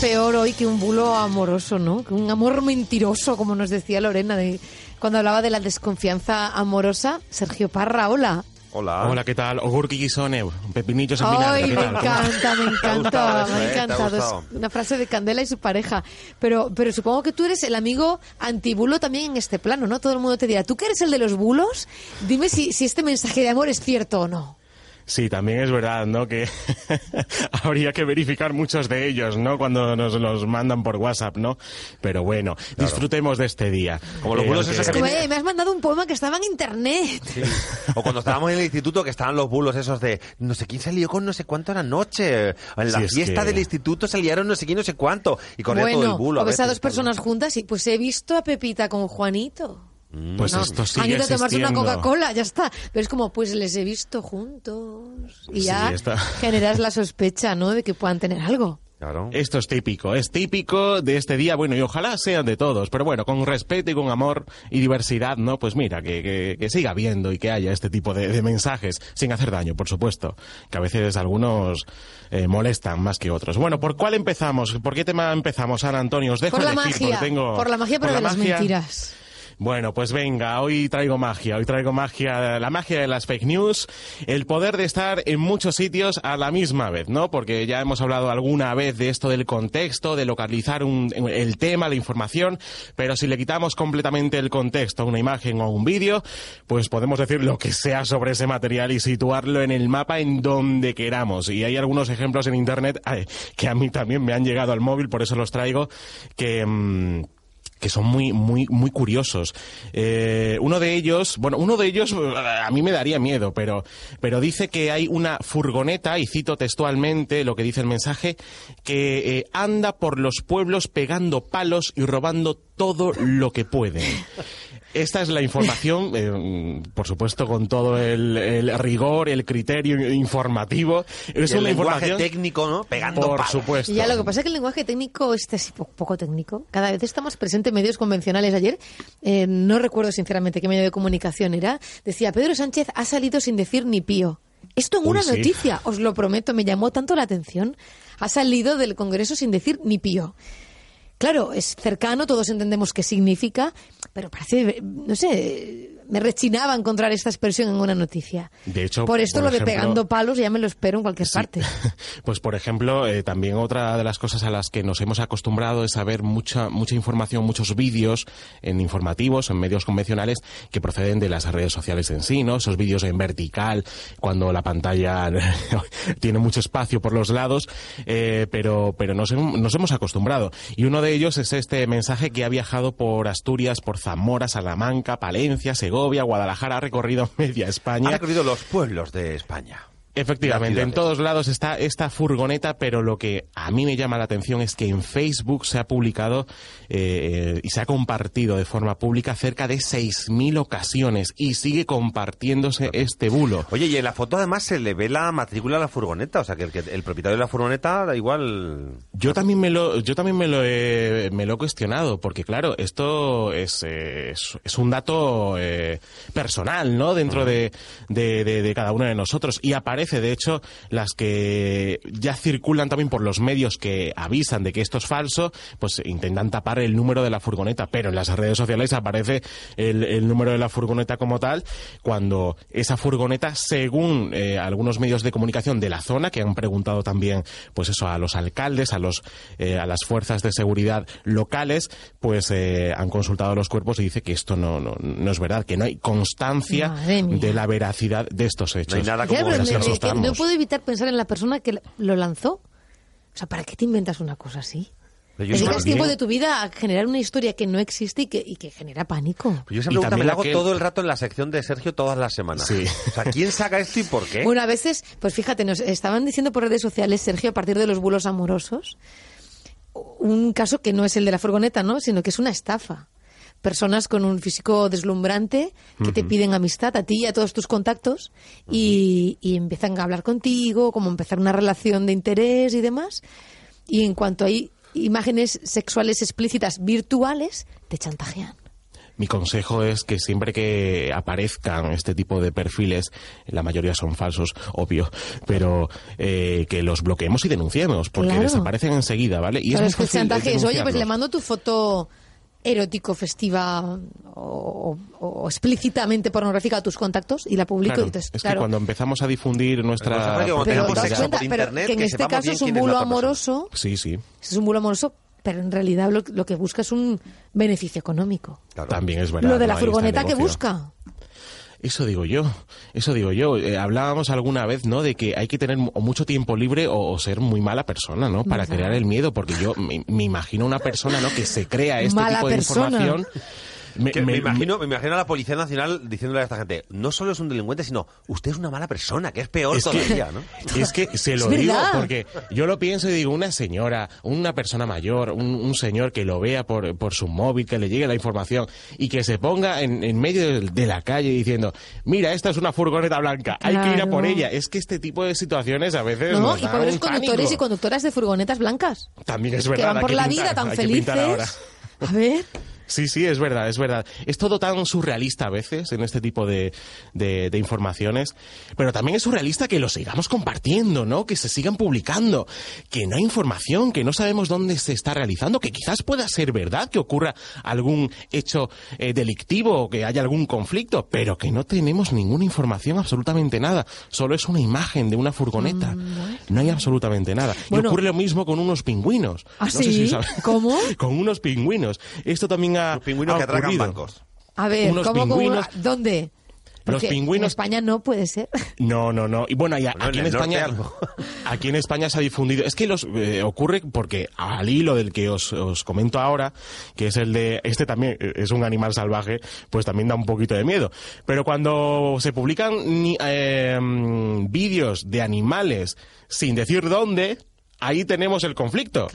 Peor hoy que un bulo amoroso, ¿no? Que un amor mentiroso, como nos decía Lorena de, cuando hablaba de la desconfianza amorosa. Sergio Parra, hola. Hola. Hola, ¿qué tal? Ogurki Gisone, pepinillos en Ay, vinagre. ¿qué me encanta, me encanta, me ha eh? ¿Te ha encantado. Es una frase de Candela y su pareja. Pero, pero supongo que tú eres el amigo antibulo también en este plano, ¿no? Todo el mundo te dirá, ¿tú que eres el de los bulos? Dime si, si este mensaje de amor es cierto o no. Sí, también es verdad, ¿no? Que habría que verificar muchos de ellos, ¿no? Cuando nos los mandan por WhatsApp, ¿no? Pero bueno, disfrutemos de este día. Como los Eh, bulos esos que Como, "Eh, me has mandado un poema que estaba en internet. Sí. O cuando estábamos en el instituto que estaban los bulos esos de no sé quién salió con no sé cuánto a la noche. En la Sí, fiesta que- del instituto salieron no sé quién, no sé cuánto. Y corría todo el Bueno, bulo. o ves a veces, dos personas juntas y pues he visto a Pepita con Juanito. Pues No, esto han sigue ido a tomarse una. Coca-Cola, ya está. Pero es como, pues les he visto juntos. Y Sí, ya está. generas la sospecha, ¿no? De que puedan tener algo. Claro. Esto es típico, es típico de este día, bueno, y ojalá sean de todos, pero bueno, con respeto y con amor y diversidad, ¿no? Pues mira, que, que- que siga habiendo y que haya este tipo de, de mensajes, sin hacer daño, por supuesto, que a veces algunos eh, molestan más que otros. Bueno, ¿por cuál empezamos? ¿Por qué tema empezamos, Ana Antonio? Os dejo Por la elegir, magia, porque tengo... por la magia, pero por de la las magia. mentiras. Bueno, pues venga, hoy traigo magia, hoy traigo magia, la magia de las fake news, el poder de estar en muchos sitios a la misma vez, ¿no? Porque ya hemos hablado alguna vez de esto del contexto, de localizar un- el tema, la información, pero si le quitamos completamente el contexto a una imagen o un vídeo, pues podemos decir lo que sea sobre ese material y situarlo en el mapa en donde queramos. Y hay algunos ejemplos en internet que a mí también me han llegado al móvil, por eso los traigo, que... mm, que son muy muy muy curiosos. Eh, uno de ellos, bueno, uno de ellos a mí me daría miedo, pero pero dice que hay una furgoneta y cito textualmente lo que dice el mensaje que eh, anda por los pueblos pegando palos y robando todo lo que puede. Esta es la información, eh, por supuesto, con todo el, el rigor, el criterio informativo. Es Y el una lenguaje técnico, ¿no? Pegando por palos. supuesto. Y ya lo que pasa es que el lenguaje técnico, este es po- poco técnico, cada vez está más presente en medios convencionales. Ayer, eh, no recuerdo sinceramente qué medio de comunicación era, decía Pedro Sánchez ha salido sin decir ni pío. Esto en Uy, una sí. noticia, os lo prometo, me llamó tanto la atención. Ha salido del Congreso sin decir ni pío. Claro, es cercano, todos entendemos qué significa, pero parece, no sé, me rechinaba encontrar esta expresión en una noticia. De hecho, por esto por lo de pegando palos ya me lo espero en cualquier Sí. parte. Pues por ejemplo, eh, también otra de las cosas a las que nos hemos acostumbrado es a ver mucha mucha información, muchos vídeos en informativos, en medios convencionales que proceden de las redes sociales en sí, ¿no? Esos vídeos en vertical, cuando la pantalla tiene mucho espacio por los lados, eh, pero pero nos, nos hemos acostumbrado. Y uno de ellos es este mensaje que ha viajado por Asturias, por Zamora, Salamanca, Palencia, Segovia, Guadalajara, ha recorrido media España. Ha recorrido los pueblos de España. Efectivamente, en todos lados está esta furgoneta, pero lo que a mí me llama la atención es que en Facebook se ha publicado eh, y se ha compartido de forma pública cerca de 6.000 ocasiones y sigue compartiéndose este bulo. Oye, y en la foto además se le ve la matrícula a la furgoneta, o sea que el, que el propietario de la furgoneta da igual... Yo también me lo, yo también me lo he, me lo he cuestionado, porque claro, esto es, eh, es, es un dato eh, personal, ¿no? Dentro de, de, de- de cada uno de nosotros. Y aparece, de hecho, las que ya circulan también por los medios que avisan de que esto es falso, pues intentan tapar el número de la furgoneta, pero en las redes sociales aparece el, el número de la furgoneta como tal, cuando esa furgoneta, según eh, algunos medios de comunicación de la zona, que han preguntado también, pues eso, a los alcaldes, a los eh, a las fuerzas de seguridad locales, pues eh, han consultado los cuerpos y dice que esto no, no, no es verdad, que no hay constancia de la veracidad de estos hechos. No hay nada como... Me- que no puedo evitar pensar en la persona que lo lanzó. O sea, ¿para qué te inventas una cosa así? Dedicas tiempo de tu vida a generar una historia que no existe y que, y que genera pánico. Yo esa me también la hago aquel- todo el rato en la sección de Sergio todas las semanas. Sí. O sea, ¿quién saca esto y por qué? Bueno, a veces, pues fíjate, nos estaban diciendo por redes sociales, Sergio, a partir de los bulos amorosos, un caso que no es el de la furgoneta, ¿no? Sino que es una estafa. Personas con un físico deslumbrante que te piden amistad a ti y a todos tus contactos y, y empiezan a hablar contigo, como empezar una relación de interés y demás. Y en cuanto hay imágenes sexuales explícitas virtuales, te chantajean. Mi consejo es que siempre que aparezcan este tipo de perfiles, la mayoría son falsos, obvio, pero eh, que los bloqueemos y denunciemos, porque Claro. desaparecen enseguida, ¿vale? Y Claro, es es, que el chantaje es, oye, pues le mando tu foto erótico, festiva o, o- o explícitamente pornográfica a tus contactos y la publico. Claro, y entonces, es claro. que cuando empezamos a difundir Pero nuestra... pero tenemos te das cuenta, por pero internet, que en que este caso es un bulo amoroso, Sí, sí. es un bulo amoroso, pero en realidad lo, lo que busca es un beneficio económico. Claro. También es verdad. lo de la no, furgoneta que busca. Eso digo yo, eso digo yo. Eh, hablábamos alguna vez, ¿no? De que hay que tener mucho tiempo libre o, o ser muy mala persona, ¿no? Para crear el miedo, porque yo me, me imagino una persona, ¿no? Que se crea este Mala tipo de persona. información. Me, Que me, me- imagino, me imagino a la Policía Nacional diciéndole a esta gente, no solo es un delincuente, sino usted es una mala persona, que es peor Es que, todavía, ¿no? es que se lo digo verdad. porque yo lo pienso y digo, una señora, una persona mayor, un, un señor que lo vea por, por su móvil, que le llegue la información y que se ponga en, en medio de, de la calle diciendo, mira, esta es una furgoneta blanca, hay que ir a por Claro. ella. Es que este tipo de situaciones a veces No, nos y pobres conductores pánico. y conductoras de furgonetas blancas. También es que verdad. van hay por que la pintar, vida tan que felices. A ver. Sí, sí, es verdad, es verdad. Es todo tan surrealista a veces en este tipo de, de, de informaciones, pero también es surrealista que lo sigamos compartiendo, ¿no? Que se sigan publicando, que no hay información, que no sabemos dónde se está realizando, que quizás pueda ser verdad que ocurra algún hecho eh, delictivo o que haya algún conflicto, pero que no tenemos ninguna información, absolutamente nada. Solo es una imagen de una furgoneta. No hay absolutamente nada. Mm, Bueno. y ocurre lo mismo con unos pingüinos. ¿Ah, No sé sí? si sabes. ¿Cómo? con unos pingüinos. Esto también ha, Los pingüinos ha que atracan bancos. A ver, Unos ¿cómo, ¿Dónde? Los pingüinos- En España no puede ser. No, no, no. Y bueno, y a- Bueno, aquí en España, algo. aquí en España se ha difundido. Es que los eh, ocurre porque al hilo del que os, os comento ahora, que es el de este también eh, es un animal salvaje, pues también da un poquito de miedo. Pero cuando se publican eh, mm, vídeos de animales sin decir dónde, ahí tenemos el conflicto.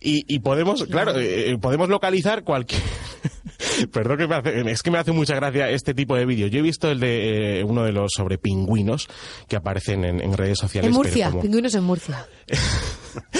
Y, y podemos, claro, eh, podemos localizar cualquier. Perdón que me hace, es que me hace mucha gracia este tipo de vídeos. Yo he visto el de eh, uno de los sobre pingüinos que aparecen en, en redes sociales. En Murcia, como- pingüinos en Murcia.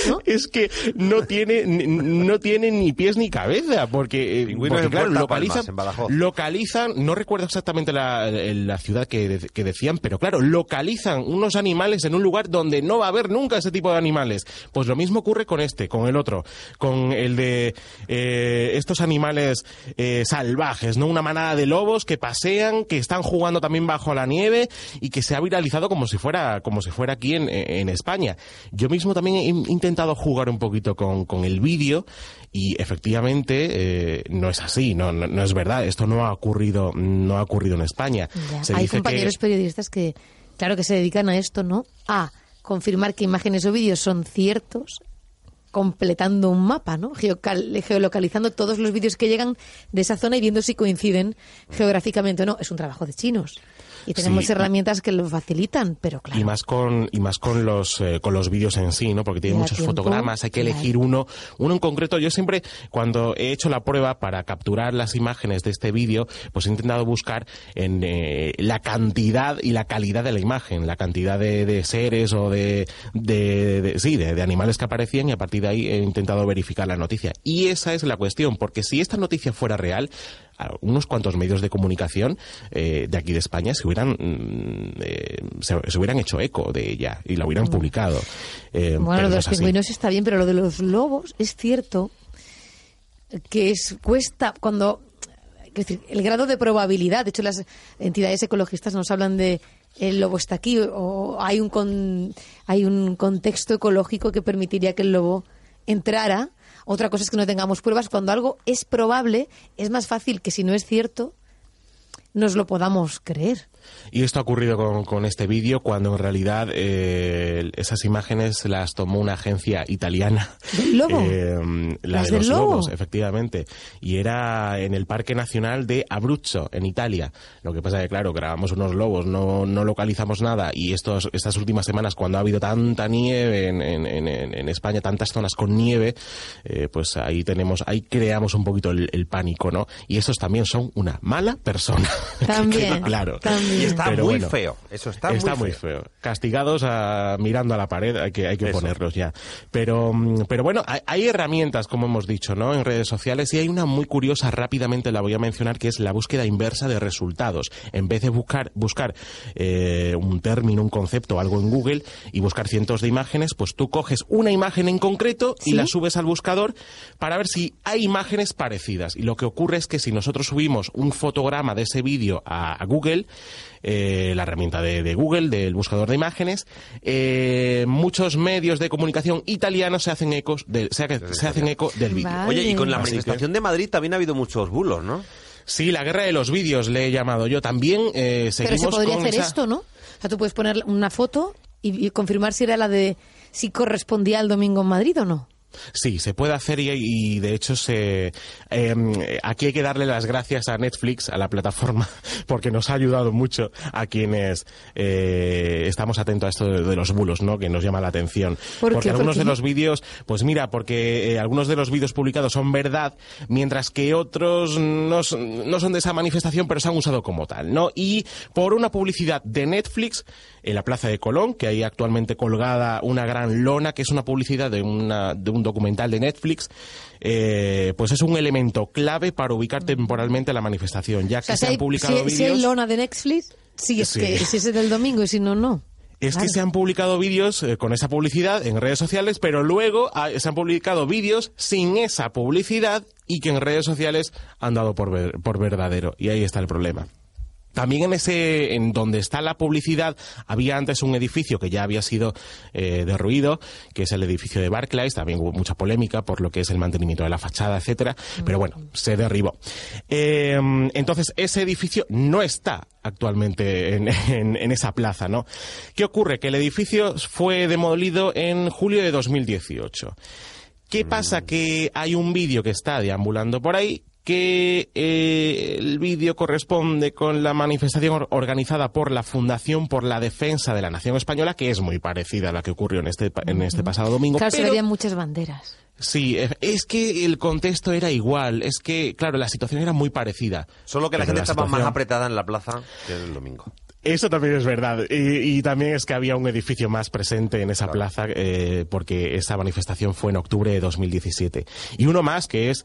¿No? es que no tiene ni- no tiene ni pies ni cabeza porque, eh, porque, claro, localizan Palmas, localizan no recuerdo exactamente la, la ciudad que, de- que decían pero claro localizan unos animales en un lugar donde no va a haber nunca ese tipo de animales. Pues lo mismo ocurre con este con el otro con el de eh, estos animales eh, salvajes no una manada de lobos que pasean que están jugando también bajo la nieve y que se ha viralizado como si fuera como si fuera aquí en, en España. Yo mismo también he intentado jugar un poquito con, con el vídeo y efectivamente eh, no es así, no, no, no es verdad. Esto no ha ocurrido, no ha ocurrido en España. Se Hay dice compañeros que periodistas que, claro, que se dedican a esto, ¿no? A confirmar que imágenes o vídeos son ciertos, completando un mapa, ¿no? Geocal- geolocalizando todos los vídeos que llegan de esa zona y viendo si coinciden geográficamente o no. Es un trabajo de chinos. Y tenemos Sí. herramientas que lo facilitan, pero claro. y más con y más con los eh, con los vídeos en sí, ¿no? Porque tiene muchos tiempo, fotogramas, hay que elegir uno, uno en concreto. Yo siempre cuando he hecho la prueba para capturar las imágenes de este vídeo, pues he intentado buscar en eh, la cantidad y la calidad de la imagen, la cantidad de, de seres o de, de, de- sí, de, de animales que aparecían y a partir de ahí he intentado verificar la noticia. Y esa es la cuestión, porque si esta noticia fuera real, a unos cuantos medios de comunicación eh, de aquí de España se hubieran mm, eh, se, se hubieran hecho eco de ella y la hubieran publicado. Eh, Bueno, lo de los es pingüinos está bien, pero lo de los lobos es cierto que es cuesta cuando es decir, el grado de probabilidad, de hecho las entidades ecologistas nos hablan de el lobo está aquí o hay un con- hay un contexto ecológico que permitiría que el lobo entrara. Otra cosa es que no tengamos pruebas cuando algo es probable, es más fácil que si no es cierto nos lo podamos creer. Y esto ha ocurrido con, con este vídeo cuando en realidad eh, esas imágenes las tomó una agencia italiana. ¿Del lobo? Eh, la ¿Las de del los lobo? lobos, efectivamente. Y era en el Parque Nacional de Abruzzo, en Italia. Lo que pasa es que, claro, grabamos unos lobos, no, no localizamos nada. Y estos, estas últimas semanas, cuando ha habido tanta nieve en, en, en, en España, tantas zonas con nieve, eh, pues ahí tenemos, ahí creamos un poquito el, el pánico, ¿no? Y estos también son una mala persona. También, claro. también. Y está Pero muy bueno, feo. Eso está, Está muy muy feo. feo. Castigados a- mirando a la pared, hay que, hay que Eso. ponerlos ya. Pero, mm, pero bueno, hay, hay herramientas, como hemos dicho, ¿no? En redes sociales y hay una muy curiosa, rápidamente la voy a mencionar, que es la búsqueda inversa de resultados. En vez de buscar, buscar eh, un término, un concepto, algo en Google y buscar cientos de imágenes, pues tú coges una imagen en concreto y ¿Sí? la subes al buscador para ver si hay imágenes parecidas. Y lo que ocurre es que si nosotros subimos un fotograma de ese vídeo a, a Google, eh, la herramienta de, de Google, del buscador de imágenes, eh, muchos medios de comunicación italianos se hacen ecos del, se, ha- se hacen eco del vídeo. Vale. Oye, y con la Así que- manifestación de Madrid también ha habido muchos bulos, ¿no? Sí, la guerra de los vídeos le he llamado yo. También eh, Pero se podría con hacer esa- esto, ¿no? O sea, tú puedes poner una foto y, y confirmar si era la de si correspondía al domingo en Madrid o no. Sí, se puede hacer y, y, de hecho se eh, aquí hay que darle las gracias a Netflix, a la plataforma, porque nos ha ayudado mucho a quienes eh, estamos atentos a esto de, de los bulos, ¿no? Que nos llama la atención. ¿Por porque algunos de los vídeos, pues mira, porque eh, algunos de los vídeos publicados son verdad, mientras que otros no, s- no son de esa manifestación, pero se han usado como tal, ¿no? Y por una publicidad de Netflix en la Plaza de Colón, que hay actualmente colgada una gran lona, que es una publicidad de, una, de un documental de Netflix, eh, pues es un elemento clave para ubicar temporalmente la manifestación, ya O que sea, se si han publicado si- si hay vídeos... lona de Netflix, sí, es Sí. que si es del domingo y si no, no. Es Claro. que se han publicado vídeos eh, con esa publicidad en redes sociales, pero luego ah, se han publicado vídeos sin esa publicidad y que en redes sociales han dado por, ver- por verdadero. Y ahí está el problema. También en ese, en donde está la publicidad, había antes un edificio que ya había sido eh, derruido, que es el edificio de Barclays. También hubo mucha polémica por lo que es el mantenimiento de la fachada, etcétera. Pero bueno, se derribó. Eh, entonces ese edificio no está actualmente en, en- en esa plaza, ¿no? ¿Qué ocurre? Que el edificio fue demolido en julio de 2018. ¿Qué pasa? Que hay un vídeo que está deambulando por ahí que eh, el vídeo corresponde con la manifestación or- organizada por la Fundación por la Defensa de la Nación Española, que es muy parecida a la que ocurrió en este, pa- en este pasado domingo. Claro, se pero- verían muchas banderas. Sí, e- es que el contexto era igual, es que, claro, la situación era muy parecida. Solo que la gente estaba más situación- apretada en la plaza que el domingo. Eso también es verdad. Y, y también es que había un edificio más presente en esa plaza eh, porque esa manifestación fue en octubre de 2017. Y uno más que es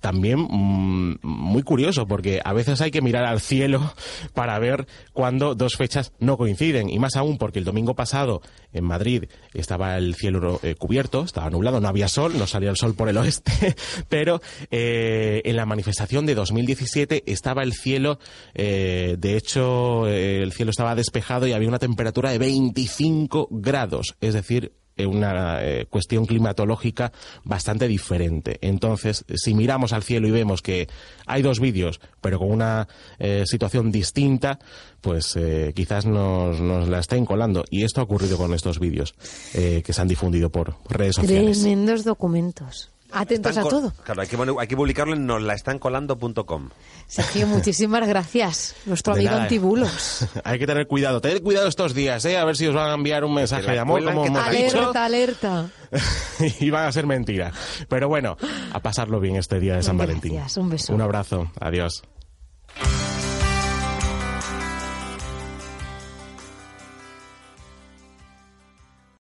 también mm, muy curioso porque a veces hay que mirar al cielo para ver cuando dos fechas no coinciden y más aún porque el domingo pasado en Madrid estaba el cielo eh, cubierto, estaba nublado, no había sol, no salía el sol por el oeste, pero eh, en la manifestación de 2017 estaba el cielo, eh, de hecho el cielo estaba despejado y había una temperatura de 25 grados, es decir, una eh, cuestión climatológica bastante diferente. Entonces, si miramos al cielo y vemos que hay dos vídeos, pero con una eh, situación distinta, pues eh, quizás nos, nos la estén colando. Y esto ha ocurrido con estos vídeos eh, que se han difundido por redes sociales. Tremendos documentos. Atentos Están a todo. Claro, hay que, hay que publicarlo en noslaestancolando.com. Sergio, muchísimas gracias. Nuestro De amigo nada. antibulos. Hay que tener cuidado. Tened cuidado estos días, ¿eh? A ver si os van a enviar un mensaje de amor, como hemos dicho. Alerta, alerta. y van a ser mentira. Pero bueno, a pasarlo bien este día de San Valentín. Gracias, un beso. Un abrazo. Adiós.